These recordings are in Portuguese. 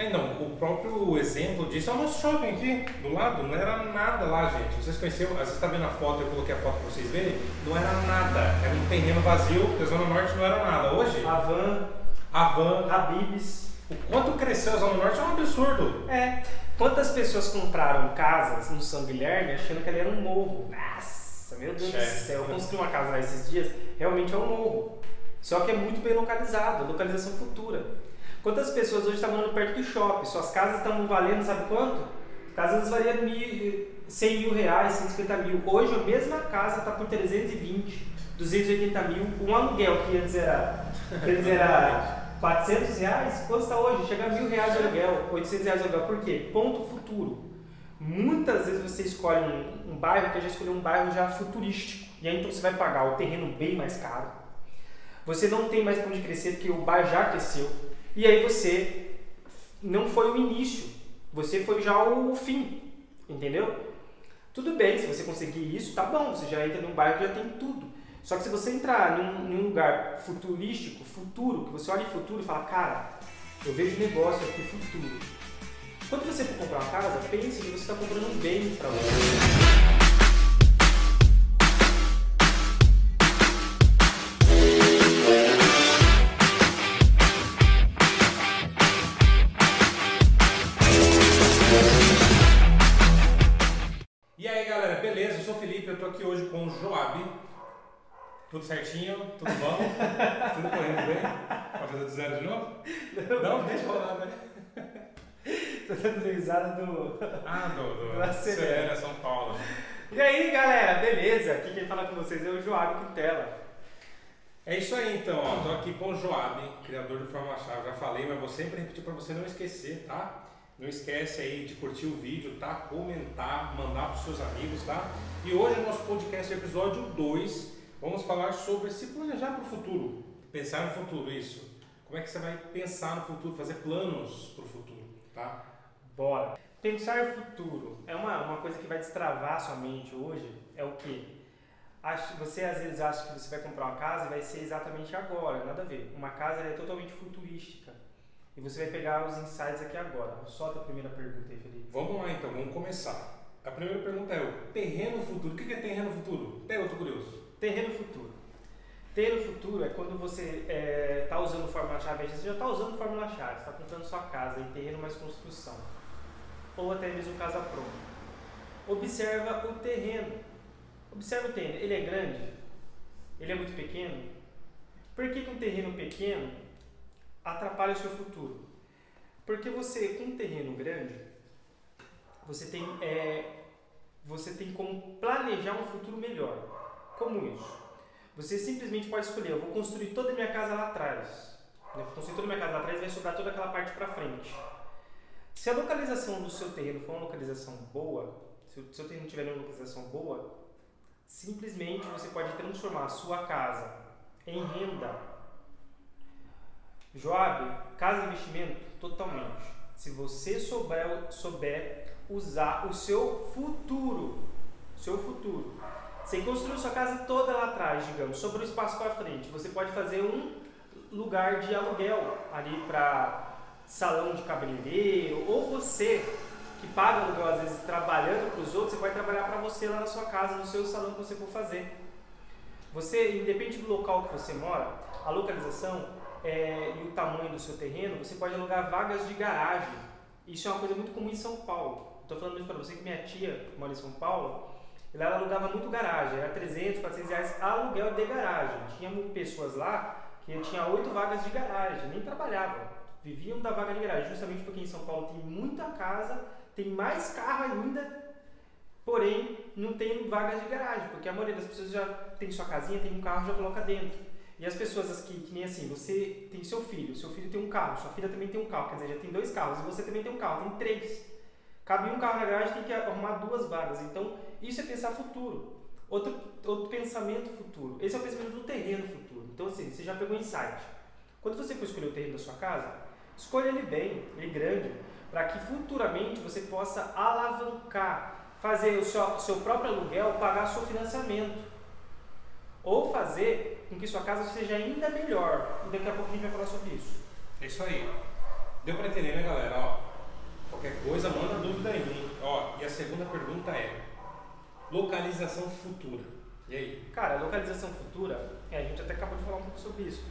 É, não, o próprio exemplo disso é o nosso shopping aqui, do lado, não era nada lá, gente. Vocês conheceram, vocês estão vendo a foto, eu coloquei a foto para vocês verem, não era nada, era um terreno vazio, a Zona Norte não era nada. Hoje, A van, a van, Habibs. o quanto cresceu a Zona Norte é um absurdo. É. Quantas pessoas compraram casas no São Guilherme achando que ali era um morro? Nossa, meu Deus do céu. Eu construí uma casa lá esses dias, realmente é um morro. Só que é muito bem localizado, localização futura. Quantas pessoas hoje estão morando perto do shopping? Suas casas estão valendo, sabe quanto? Casas variam mil, 100 mil reais, 150 mil. Hoje a mesma casa está por 320, 280 mil. Um aluguel que antes era, que antes era 400 reais, quanto está hoje? Chega a mil reais de aluguel, 800 reais de aluguel. Por quê? Ponto futuro. Muitas vezes você escolhe um, um bairro que já escolheu um bairro já futurístico. E aí então você vai pagar o terreno bem mais caro. Você não tem mais para onde crescer porque o bairro já cresceu. E aí você não foi o início, você foi já o fim, entendeu? Tudo bem, se você conseguir isso, tá bom, você já entra num bairro que já tem tudo. Só que se você entrar num, num lugar futurístico, futuro, que você olha em futuro e fala, cara, eu vejo negócio aqui futuro. Quando você for comprar uma casa, pense que você está comprando um bem para você. Tudo certinho? Tudo bom? Tudo correndo bem? Pode fazer do zero de novo? Não, deixa rolar, né? Tô dando risada do. Ah, do, do Do Acelera. São Paulo. E aí galera, beleza? Aqui quem fala com vocês é o Joab Quintela. É isso aí então, ó. Tô aqui com o Joab, criador do Fórmula Chave. Já falei, mas vou sempre repetir pra você não esquecer, tá? Não esquece aí de curtir o vídeo, tá? Comentar, mandar pros seus amigos, tá? E hoje no nosso podcast episódio 2, vamos falar sobre se planejar para o futuro. Pensar no futuro, isso. Como é que você vai pensar no futuro, fazer planos pro futuro, tá? Bora. Pensar no futuro é uma, uma coisa que vai destravar a sua mente hoje. É o quê? Você às vezes acha que você vai comprar uma casa e vai ser exatamente agora, nada a ver. Uma casa é totalmente futurística. E você vai pegar os insights aqui agora. Solta a primeira pergunta aí, Felipe. Vamos lá então, vamos começar. A primeira pergunta é o terreno futuro. O que é terreno futuro? Até eu tô curioso. Terreno futuro. Terreno futuro é quando você está usando fórmula-chave, você já está usando fórmula-chave, está comprando sua casa em terreno mais construção. Ou até mesmo casa pronta. Observa o terreno. Observa o terreno. Ele é grande? Ele é muito pequeno? Por que, que um terreno pequeno atrapalha o seu futuro? Porque você, com um terreno grande, você tem, é, você tem como planejar um futuro melhor. Como isso? Você simplesmente pode escolher, eu vou construir toda a minha casa lá atrás. Eu vou construir toda a minha casa lá atrás e vai sobrar toda aquela parte para frente. Se a localização do seu terreno for uma localização boa, se o seu terreno tiver uma localização boa, simplesmente você pode transformar a sua casa em renda. Joab, casa investimento, totalmente. Se você souber, souber usar o seu futuro, seu futuro. Você construiu sua casa toda lá atrás, digamos, sobrou espaço para frente. Você pode fazer um lugar de aluguel ali para salão de cabeleireiro, ou você que paga aluguel às vezes trabalhando para os outros, você vai trabalhar para você lá na sua casa, no seu salão que você for fazer. Você, independente do local que você mora, a localização é, e o tamanho do seu terreno, você pode alugar vagas de garagem. Isso é uma coisa muito comum em São Paulo. Estou falando isso para você que minha tia mora em São Paulo, ela alugava muito garagem, era 300, 400 reais aluguel de garagem. Tinha pessoas lá que tinha oito vagas de garagem, nem trabalhavam, viviam da vaga de garagem, justamente porque em São Paulo tem muita casa, tem mais carro ainda, porém não tem vagas de garagem, porque a maioria das pessoas já tem sua casinha, tem um carro, já coloca dentro. E as pessoas que, que nem assim, você tem seu filho, seu filho tem um carro, sua filha também tem um carro, quer dizer, já tem dois carros, e você também tem um carro, tem três. Cabe um carro na garagem, tem que arrumar duas vagas. Então, isso é pensar futuro. Outro, outro pensamento futuro. Esse é o pensamento do terreno futuro. Então, assim, você já pegou insight. Quando você for escolher o terreno da sua casa, escolha ele bem, ele grande, para que futuramente você possa alavancar, fazer o seu, seu próprio aluguel pagar seu financiamento. Ou fazer com que sua casa seja ainda melhor. E daqui a pouco a gente vai falar sobre isso. É isso aí. Deu para entender, né, galera? Ó, qualquer coisa, manda dúvida aí. Ó, e a segunda pergunta é: localização futura. E aí? Cara, localização futura, é, a gente até acabou de falar um pouco sobre isso.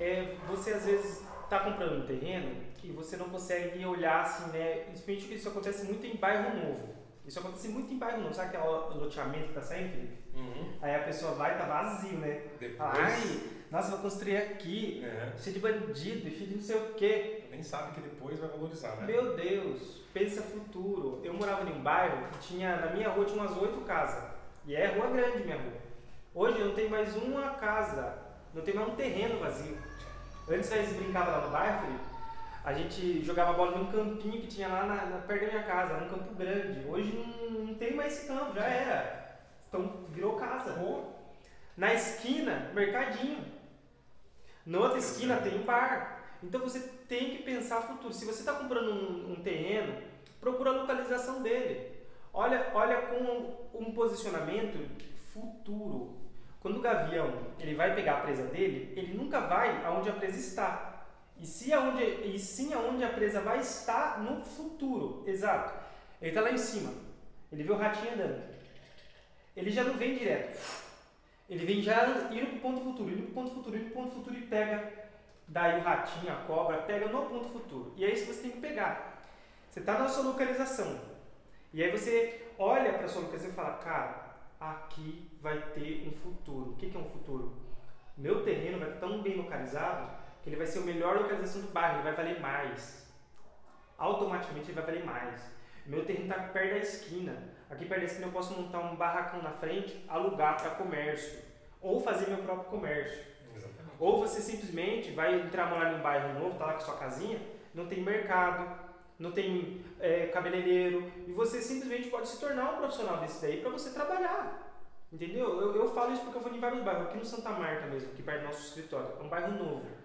É, você às vezes está comprando um terreno e você não consegue olhar assim, né? Principalmente isso acontece muito em bairro novo. Isso acontece muito em bairro novo. Sabe aquele loteamento que tá saindo, Felipe? Uhum. Aí a pessoa vai e tá vazio, né? Depois. Ai, nossa, vou construir aqui, É. cheio de bandido, cheio de não sei o quê. Nem sabe que depois vai valorizar, né? Meu Deus, pensa futuro. Eu morava em um bairro que tinha, na minha rua tinha umas oito casas. E é rua grande minha rua. Hoje não tem mais uma casa, não tem mais um terreno vazio. Antes a gente brincava lá no bairro, Felipe, a gente jogava bola num campinho que tinha lá na, na- perto da minha casa, era um campo grande. Hoje não, não tem mais esse campo, já era. Então virou casa. Pô, Na esquina, mercadinho. Na outra esquina tem um bar. Então você tem que pensar futuro. Se você está comprando um, um terreno, procura a localização dele. Olha, olha com um posicionamento futuro. Quando o gavião ele vai pegar a presa dele, ele nunca vai aonde a presa está. E, se aonde, e sim aonde a presa vai estar no futuro. Exato. Ele está lá em cima. Ele vê o ratinho andando. Ele já não vem direto. Ele vem já indo pro ponto futuro, indo pro ponto futuro, indo pro ponto futuro e pega. Daí o ratinho, a cobra, pega no ponto futuro. E é isso que você tem que pegar. Você está na sua localização. E aí você olha para sua localização e fala, cara, aqui vai ter um futuro. O que, que é um futuro? Meu terreno vai estar tão bem localizado que ele vai ser a melhor localização do bairro, ele vai valer mais. Automaticamente ele vai valer mais. Meu terreno está perto da esquina. Aqui perto da esquina eu posso montar um barracão na frente, alugar para comércio. Ou fazer meu próprio comércio. exatamente. Ou você simplesmente vai entrar morar em um bairro novo, tá lá com sua casinha, não tem mercado, não tem é, cabeleireiro, e você simplesmente pode se tornar um profissional desse daí para você trabalhar. Entendeu? Eu, eu falo isso porque eu vou em vários bairros, aqui no Santa Marta mesmo, aqui perto do nosso escritório. É um bairro novo.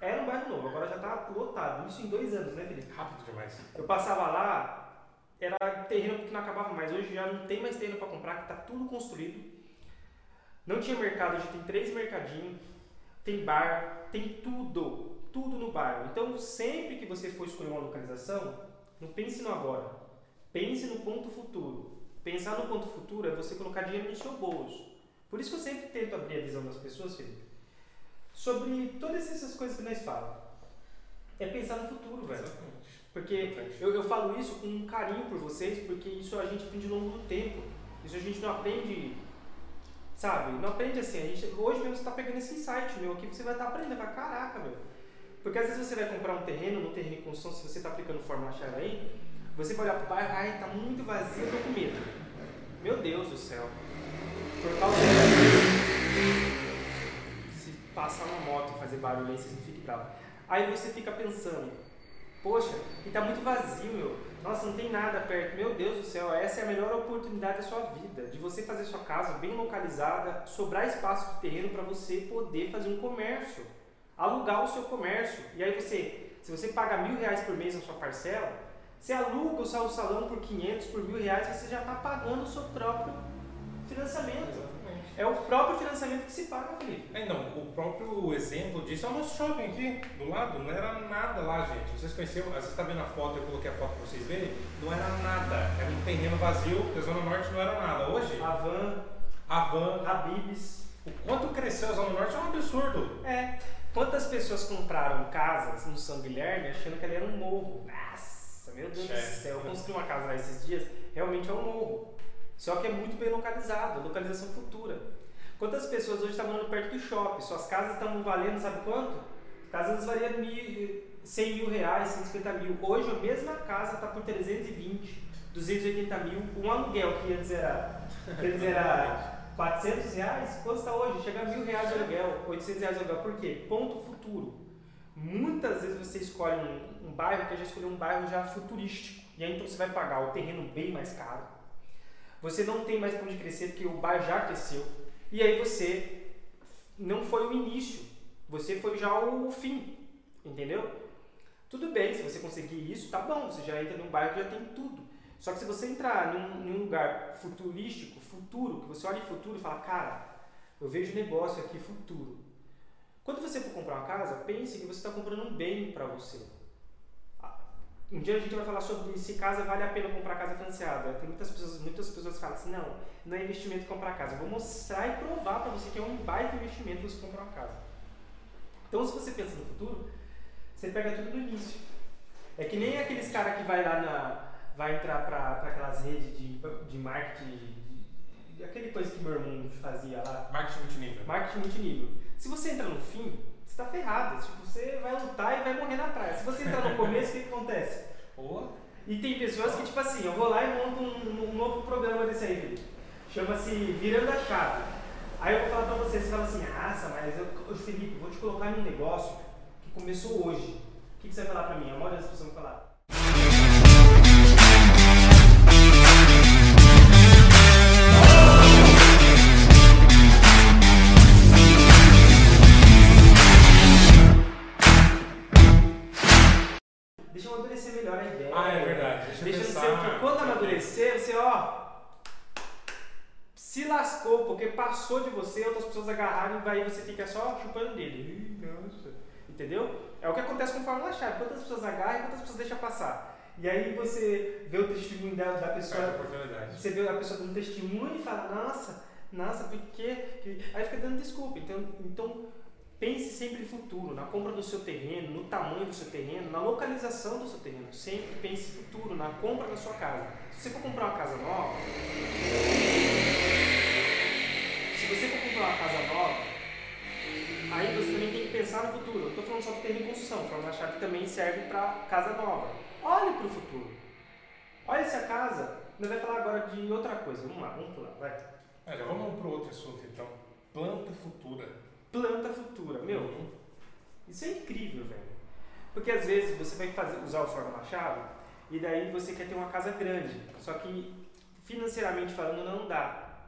Era um bairro novo, agora já tá lotado. Isso em dois anos, né, Felipe? Rápido demais. Eu passava lá, era terreno que não acabava mais. Hoje já não tem mais terreno para comprar, que tá tudo construído. Não tinha mercado, hoje tem três mercadinhos, tem bar, tem tudo, tudo no bairro. Então, sempre que você for escolher uma localização, não pense no agora, pense no ponto futuro. Pensar no ponto futuro é você colocar dinheiro no seu bolso. Por isso que eu sempre tento abrir a visão das pessoas, Felipe, sobre todas essas coisas que nós falamos. É pensar no futuro, velho. Exatamente. Porque eu, eu falo isso com um carinho por vocês, porque isso a gente aprende ao longo do tempo. Isso a gente não aprende, sabe? Não aprende assim. A gente, hoje mesmo você está pegando esse insight meu aqui, você vai estar aprendendo. Vai, caraca, meu. Porque às vezes você vai comprar um terreno, no terreno de construção, se você está aplicando forma chave aí, você vai olhar para o bairro, ai, tá muito vazio, eu tô com medo. Meu Deus do céu. Por causa passar uma moto e fazer barulho aí, vocês não fiquem bravos. Aí você fica pensando, poxa, e tá muito vazio, meu. Nossa, não tem nada perto. Meu Deus do céu, essa é a melhor oportunidade da sua vida, de você fazer sua casa bem localizada, sobrar espaço de terreno para você poder fazer um comércio, alugar o seu comércio. E aí você, se você paga mil reais por mês na sua parcela, você aluga o seu salão por 500, por mil reais, você já está pagando o seu próprio financiamento. É o próprio financiamento que se paga, Felipe. É, não, o próprio exemplo disso é o nosso shopping aqui, do lado, não era nada lá, gente. Vocês conheceram, você está vendo a foto, eu coloquei a foto para vocês verem, não era nada, era um terreno vazio, a Zona Norte não era nada. Hoje, A Van, a van, Habibs, o quanto cresceu a Zona Norte é um absurdo. É. Quantas pessoas compraram casas no São Guilherme achando que ali era um morro? Nossa, meu Deus do céu. Eu construí uma casa lá esses dias, realmente é um morro. Só que é muito bem localizado, localização futura. Quantas pessoas hoje estão morando perto do shopping? Suas casas estão valendo, sabe quanto? Casas valiam mil, 100 mil reais, 150 mil. Hoje a mesma casa está por 320, 280 mil. Um aluguel que antes era, que antes era 400 reais, quanto está hoje? Chega a mil reais de aluguel, 800 reais de aluguel. Por quê? Ponto futuro. Muitas vezes você escolhe um, um bairro que já escolheu um bairro já futurístico. E aí então você vai pagar o terreno bem mais caro. Você não tem mais para onde crescer porque o bairro já cresceu. E aí você não foi o início, você foi já o fim. Entendeu? Tudo bem, se você conseguir isso, tá bom, você já entra num bairro que já tem tudo. Só que se você entrar num, num lugar futurístico, futuro, que você olha em futuro e fala, cara, eu vejo negócio aqui futuro. Quando você for comprar uma casa, pense que você está comprando um bem para você. Um dia a gente vai falar sobre se casa vale a pena comprar casa financiada. Tem muitas pessoas, muitas pessoas que falam assim, não, não é investimento comprar casa. Eu vou mostrar e provar para você que é um baita investimento você comprar uma casa. Então, se você pensa no futuro, você pega tudo no início. É que nem aqueles caras que vai lá na. vai entrar para aquelas redes de, de marketing, de, de, aquele coisa que meu irmão fazia lá. Marketing multinível. Marketing multinível. Se você entra no fim, você tá ferrado. Tipo, você vai lutar e vai morrer na praia. Se você entrar no começo, o que, que acontece? Boa. E tem pessoas que, tipo assim, eu vou lá e monto um, um novo programa desse aí, Felipe. Chama-se Virando a Chave. Aí eu vou falar pra você, você fala assim, ah, mas eu, Felipe, vou te colocar num negócio que começou hoje. O que, que você vai falar pra mim? A maioria das pessoas vão falar. Passou de você, outras pessoas agarraram e aí você fica só chupando dele. Nossa. Entendeu? É o que acontece com fórmula chave. Quantas pessoas agarram e quantas pessoas deixam passar. E aí você vê o testemunho da, da pessoa. Oportunidade. Você vê a pessoa dando testemunho e fala, nossa, nossa, por quê? Aí fica dando desculpa. Então, então pense sempre em futuro, na compra do seu terreno, no tamanho do seu terreno, na localização do seu terreno. Sempre pense em futuro, na compra da sua casa. Se você for comprar uma casa nova, uma casa nova, aí você também tem que pensar no futuro. Eu estou falando só do terreno em construção, forma chave que também serve para casa nova. Olhe para o futuro. Olha se a casa. Nós vamos falar agora de outra coisa. Vamos lá, vamos pular, vai. Vamos para outro assunto então. Planta futura. Planta futura. Meu, Uhum. isso é incrível, velho. Porque às vezes você vai fazer, usar o fórmula chave e daí você quer ter uma casa grande. Só que financeiramente falando não dá.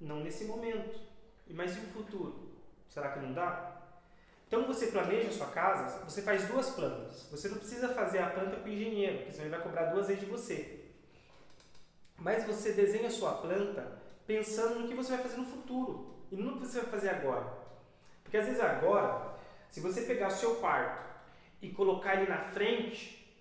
Não nesse momento. Mas e o futuro? Será que não dá? Então você planeja a sua casa, você faz duas plantas. Você não precisa fazer a planta com o engenheiro, porque senão ele vai cobrar duas vezes de você. Mas você desenha a sua planta pensando no que você vai fazer no futuro e não no que você vai fazer agora. Porque às vezes agora, se você pegar o seu quarto e colocar ele na frente,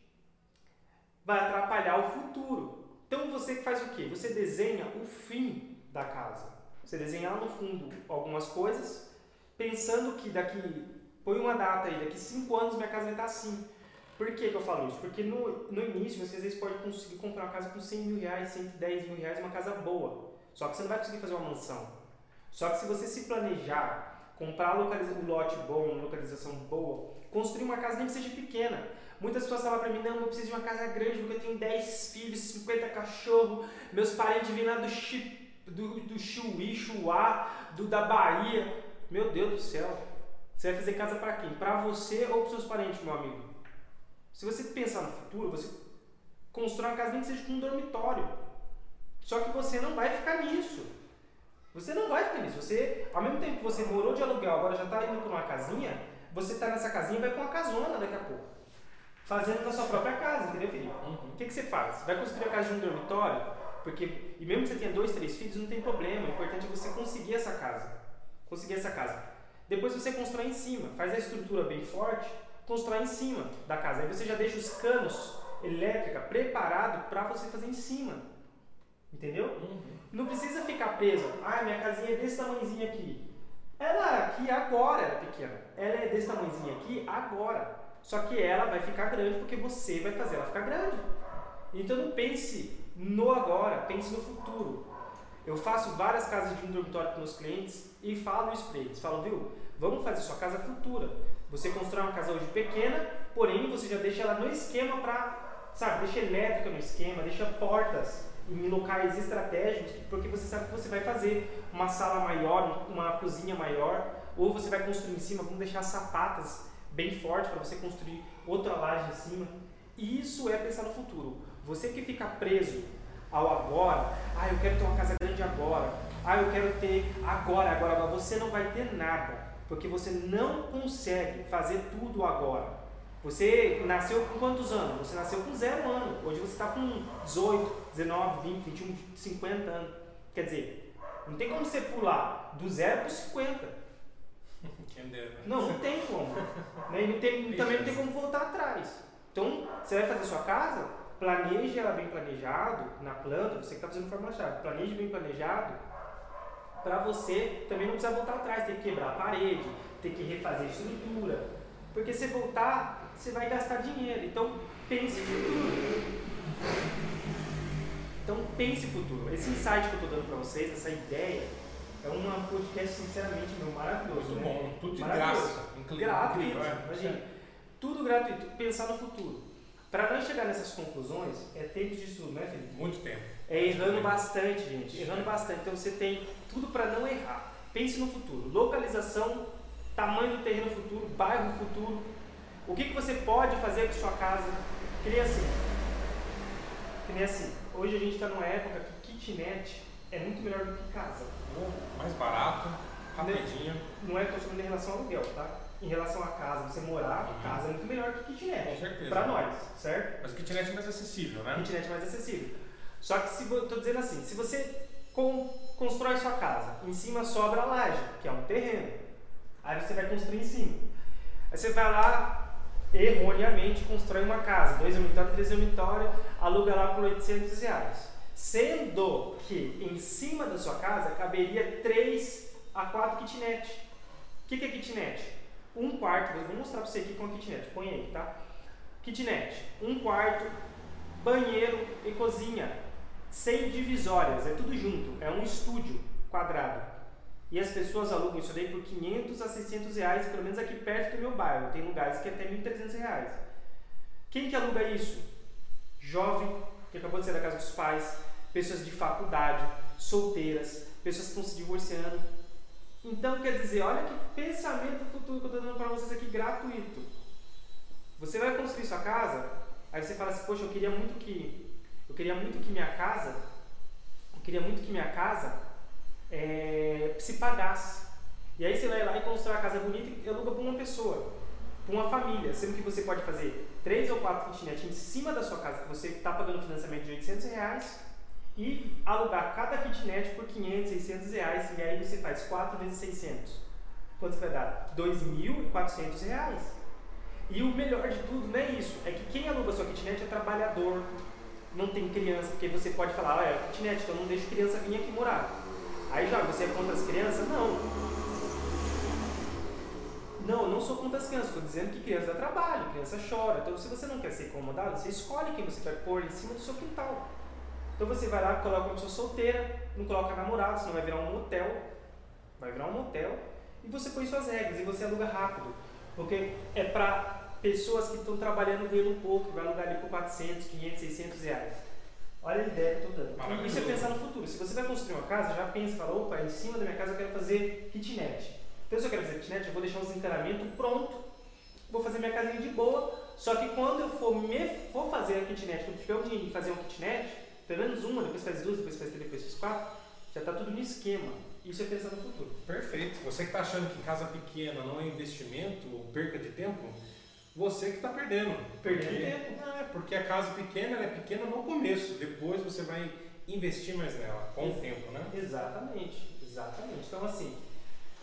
vai atrapalhar o futuro. Então você faz o quê? Você desenha o fim da casa. Você desenha lá no fundo algumas coisas, pensando que daqui, põe uma data aí, daqui 5 anos minha casa vai estar assim. Por que, que eu falo isso? Porque no, no início você às vezes pode conseguir comprar uma casa com 100 mil reais, 110 mil reais, uma casa boa. Só que você não vai conseguir fazer uma mansão. Só que se você se planejar, comprar um lote bom, uma localização boa, construir uma casa nem que seja pequena. Muitas pessoas falam pra mim, não, eu preciso de uma casa grande porque eu tenho 10 filhos, 50 cachorros, meus parentes vêm lá do, Chi, do, do Chuí, Chuá, do, da Bahia. Meu Deus do céu. Você vai fazer casa pra quem? Pra você ou pros seus parentes, meu amigo? Se você pensar no futuro, você constrói uma casa nem que seja com um dormitório. Só que você não vai ficar nisso. Você não vai ficar nisso. Você, ao mesmo tempo que você morou de aluguel, agora já está indo para uma casinha, você está nessa casinha e vai com uma casona daqui a pouco. Fazendo na sua própria casa, entendeu, Felipe? O que, que você faz? Vai construir a casa de um dormitório, porque, e mesmo que você tenha dois, três filhos, não tem problema. O importante é você conseguir essa casa. Conseguir essa casa. Depois você constrói em cima, faz a estrutura bem forte, constrói em cima da casa. Aí você já deixa os canos elétrica preparado para você fazer em cima. Entendeu? Não precisa ficar preso. Ah, minha casinha é desse tamanhozinho aqui. Ela aqui agora era pequena. Ela é desse tamanhozinho aqui agora. Só que ela vai ficar grande porque você vai fazer ela ficar grande. Então não pense no agora, pense no futuro. Eu faço várias casas de um dormitório com meus clientes e falo isso para eles. Falo, viu, vamos fazer sua casa futura. Você constrói uma casa hoje pequena, porém você já deixa ela no esquema para, sabe, deixa elétrica no esquema, deixa portas em locais estratégicos, porque você sabe que você vai fazer uma sala maior, uma cozinha maior, ou você vai construir em cima, vamos deixar sapatas bem fortes para você construir outra laje em cima. E isso é pensar no futuro. Você que fica preso ao agora, ah, eu quero ter uma casa grande agora, ah, eu quero ter agora, agora, agora, você não vai ter nada, porque você não consegue fazer tudo agora. Você nasceu com quantos anos? Você nasceu com zero ano. Hoje você está com 18, 19, 20, 21, 50 anos. Quer dizer, não tem como você pular do zero para os 50. Quem dera. Não, não tem como. Né? E não tem- também não tem como voltar atrás. Então, você vai fazer sua casa, planeje ela bem planejado, na planta, você que está fazendo forma chave, planeje bem planejado, para você também não precisar voltar atrás, ter que quebrar a parede, ter que refazer a estrutura. Porque se voltar, você vai gastar dinheiro. Então, pense futuro. Então, pense futuro. Esse insight que eu estou dando para vocês, essa ideia, é um podcast, sinceramente, meu, maravilhoso. Muito né? bom, tudo de graça. incrível, Gratuito, é. imagina. Tudo gratuito. Pensar no futuro. Para nós chegar nessas conclusões, é tempo de estudo, né, Felipe? Muito tempo. É errando bastante, gente. Errando bastante. Então você tem tudo para não errar. Pense no futuro. Localização, tamanho do terreno futuro, bairro futuro. O que, que você pode fazer com sua casa? Que nem assim. Que nem assim. Hoje a gente está numa época que kitnet é muito melhor do que casa. Mais barato, rapidinho. Não é que eu estou falando em relação ao aluguel, tá? Em relação à casa, você morar, Uhum. casa é muito melhor que kitnet. Com certeza. Para nós, certo? Mas kitnet é mais acessível, né? Kitnet é mais acessível. Só que se tô dizendo assim, se você con- constrói sua casa, em cima sobra a laje, que é um terreno. Aí você vai construir em cima. Aí você vai lá, erroneamente, constrói uma casa, dois dormitórios, três dormitórios, aluga lá por 800 reais. Sendo que em cima da sua casa caberia 3 a 4 kitnet. O que, que é kitnet? Um quarto, vou mostrar pra você aqui com a kitnet, põe aí, tá? Kitnet, um quarto, banheiro e cozinha, sem divisórias, é tudo junto, é um estúdio quadrado. E as pessoas alugam isso daí por 500 a 600 reais, pelo menos aqui perto do meu bairro. Tem lugares que é até 1.300 reais. Quem que aluga isso? Jovem, que acabou de sair da casa dos pais, pessoas de faculdade, solteiras, pessoas que estão se divorciando. Então, quer dizer, olha que pensamento futuro que eu estou dando para vocês aqui gratuito. Você vai construir sua casa, aí você fala assim, poxa, eu queria muito que. Eu queria muito que minha casa. Eu queria muito que minha casa é, se pagasse. E aí você vai lá e constrói a casa bonita e aluga para uma pessoa, para uma família. Sendo que você pode fazer três ou quatro kitnet em cima da sua casa, que você está pagando financiamento de 800 reais, e alugar cada kitnet por 500, 600 reais. E aí você faz 4 vezes 600. Quanto vai dar? 2.400 reais. E o melhor de tudo não é isso, é que quem aluga sua kitnet é trabalhador, não tem criança, porque você pode falar, olha, é kitnet, então não deixa criança vir aqui morar. Aí já, você é contra as crianças? Não. Não, eu não sou contra as crianças, estou dizendo que criança dá trabalho, criança chora. Então, se você não quer ser incomodado, você escolhe quem você vai pôr em cima do seu quintal. Então você vai lá, coloca uma pessoa solteira, não coloca namorado, senão vai virar um motel. Vai virar um motel. E você põe suas regras e você aluga rápido. Porque é para pessoas que estão trabalhando ganhando pouco, vai alugar ali por 400, 500, 600 reais. Olha a ideia que eu estou dando. Isso é pensar no futuro. Se você vai construir uma casa, já pensa, fala, opa, em cima da minha casa eu quero fazer kitnet. Então se eu quero fazer kitnet, eu vou deixar os encanamentos pronto, vou fazer minha casinha de boa. Só que quando eu for, me, for fazer a kitnet, quando tiver o dinheiro de fazer uma kitnet, pelo menos uma, depois faz duas, depois faz três, depois faz quatro, já está tudo no esquema. Isso é pensar no futuro. Perfeito. Você que está achando que casa pequena não é investimento ou perca de tempo, você que está perdendo. Perdendo Porque- tempo. É, porque a casa pequena é pequena no começo, depois você vai investir mais nela, com o tempo, né? Exatamente, exatamente. Então assim,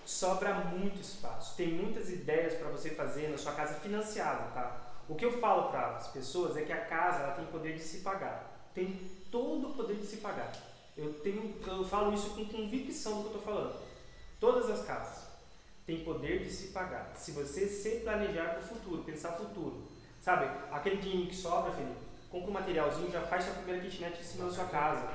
sobra muito espaço. Tem muitas ideias para você fazer na sua casa financiada, tá? O que eu falo para as pessoas é que a casa ela tem poder de se pagar. Tem todo o poder de se pagar. Eu tenho, eu falo isso com convicção do que eu estou falando. Todas as casas têm poder de se pagar. Se você se planejar para o futuro, pensar futuro, sabe? Aquele dinheiro que sobra, Felipe, compra um materialzinho, já faz sua primeira kitnet em cima da sua casa.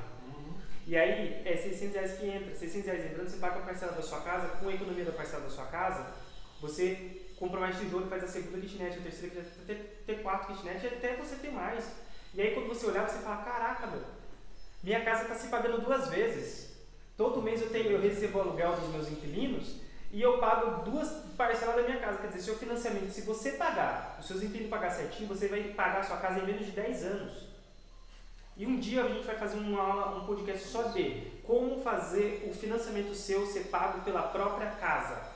E aí é 600 reais que entra, 600 reais entrando, você paga a parcela da sua casa, com a economia da parcela da sua casa, você compra mais tijolo, faz a segunda kitnet, a terceira kitnet, até ter quatro kitnet, e até você ter mais. E aí quando você olhar, você fala, caraca, meu, minha casa está se pagando duas vezes. Todo mês eu tenho, eu recebo aluguel dos meus inquilinos e eu pago duas parcelas da minha casa. Quer dizer, seu financiamento, se você pagar, os seus inquilinos pagar certinho, você vai pagar a sua casa em menos de 10 anos. E um dia a gente vai fazer uma aula, um podcast só de como fazer o financiamento seu ser pago pela própria casa.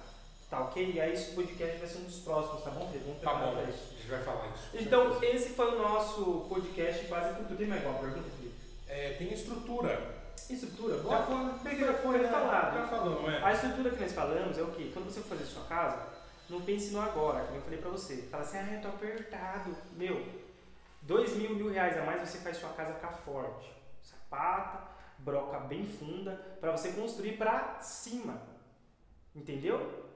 Tá ok? E aí esse podcast vai ser um dos próximos, tá bom, Felipe? Vamos Tá bom, pra a isso. gente vai falar isso. Então, certeza. esse foi o nosso podcast quase futuro. Tem mais alguma pergunta, Felipe? É, tem estrutura. Estrutura, Já bora. foi, bem já foi, né? falado. Já falou, não é? A estrutura que nós falamos é o quê? Quando você for fazer sua casa, não pense no agora, como eu falei pra você. Fala assim, ah, eu tô apertado. Meu, Dois mil, mil reais a mais você faz sua casa ficar forte. Sapata, broca bem funda, para você construir para cima. Entendeu?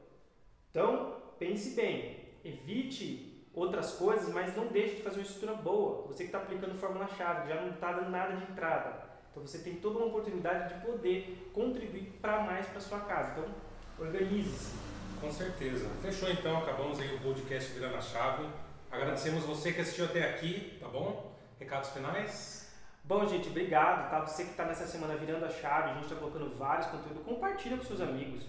Então, pense bem. Evite outras coisas, mas não deixe de fazer uma estrutura boa. Você que está aplicando fórmula-chave, já não está dando nada de entrada. Então, você tem toda uma oportunidade de poder contribuir para mais para sua casa. Então, organize-se. Com certeza. Fechou então, acabamos aí o podcast Virando a Chave. Agradecemos você que assistiu até aqui, tá bom? Recados finais? Bom, gente, obrigado, tá? Você que está nessa semana virando a chave, a gente está colocando vários conteúdos, compartilha com seus amigos.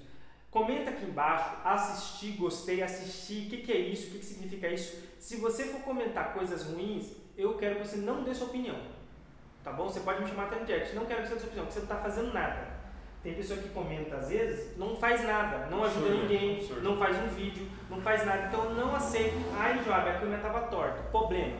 Comenta aqui embaixo, assisti, gostei, assisti, o que, que é isso, o que, que significa isso. Se você for comentar coisas ruins, eu quero que você não dê sua opinião, tá bom? Você pode me chamar até no direct, não quero que você dê sua opinião, porque você não está fazendo nada. Tem pessoa que comenta às vezes, não faz nada, não ajuda Absurdo, ninguém, absurdo. não faz um vídeo, não faz nada. Então não aceito. Ai, Joab, a câmera estava torta. Problema.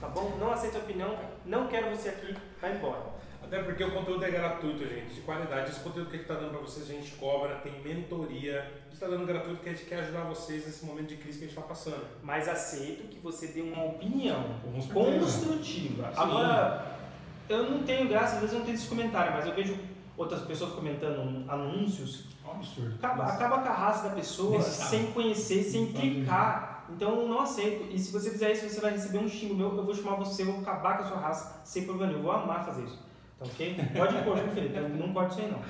Tá bom? Não aceito a opinião, não quero você aqui, vai embora. Até porque o conteúdo é gratuito, gente, de qualidade. Esse conteúdo que a gente está dando para vocês, a gente cobra, tem mentoria. A gente está dando gratuito porque a gente quer ajudar vocês nesse momento de crise que a gente está passando. Mas aceito que você dê uma opinião construtiva. Sim. Agora, eu não tenho graça, às vezes eu não tenho esse comentário, mas eu vejo outras pessoas comentando anúncios É um absurdo. Acaba, acaba com a raça da pessoa sem conhecer, sem Não clicar. Então não aceito. E se você fizer isso, você vai receber um xingo meu. Eu vou chamar você, eu vou acabar com a sua raça sem problema. nenhum. Eu vou amar fazer isso. Tá ok? Pode pôr, Felipe. Não pode aí não.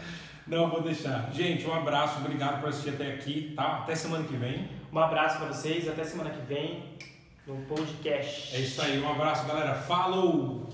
Não, vou deixar. Gente, um abraço, obrigado por assistir até aqui, tá? Até semana que vem. Um abraço pra vocês. Até semana que vem no podcast. É isso aí, um abraço, galera. Falou!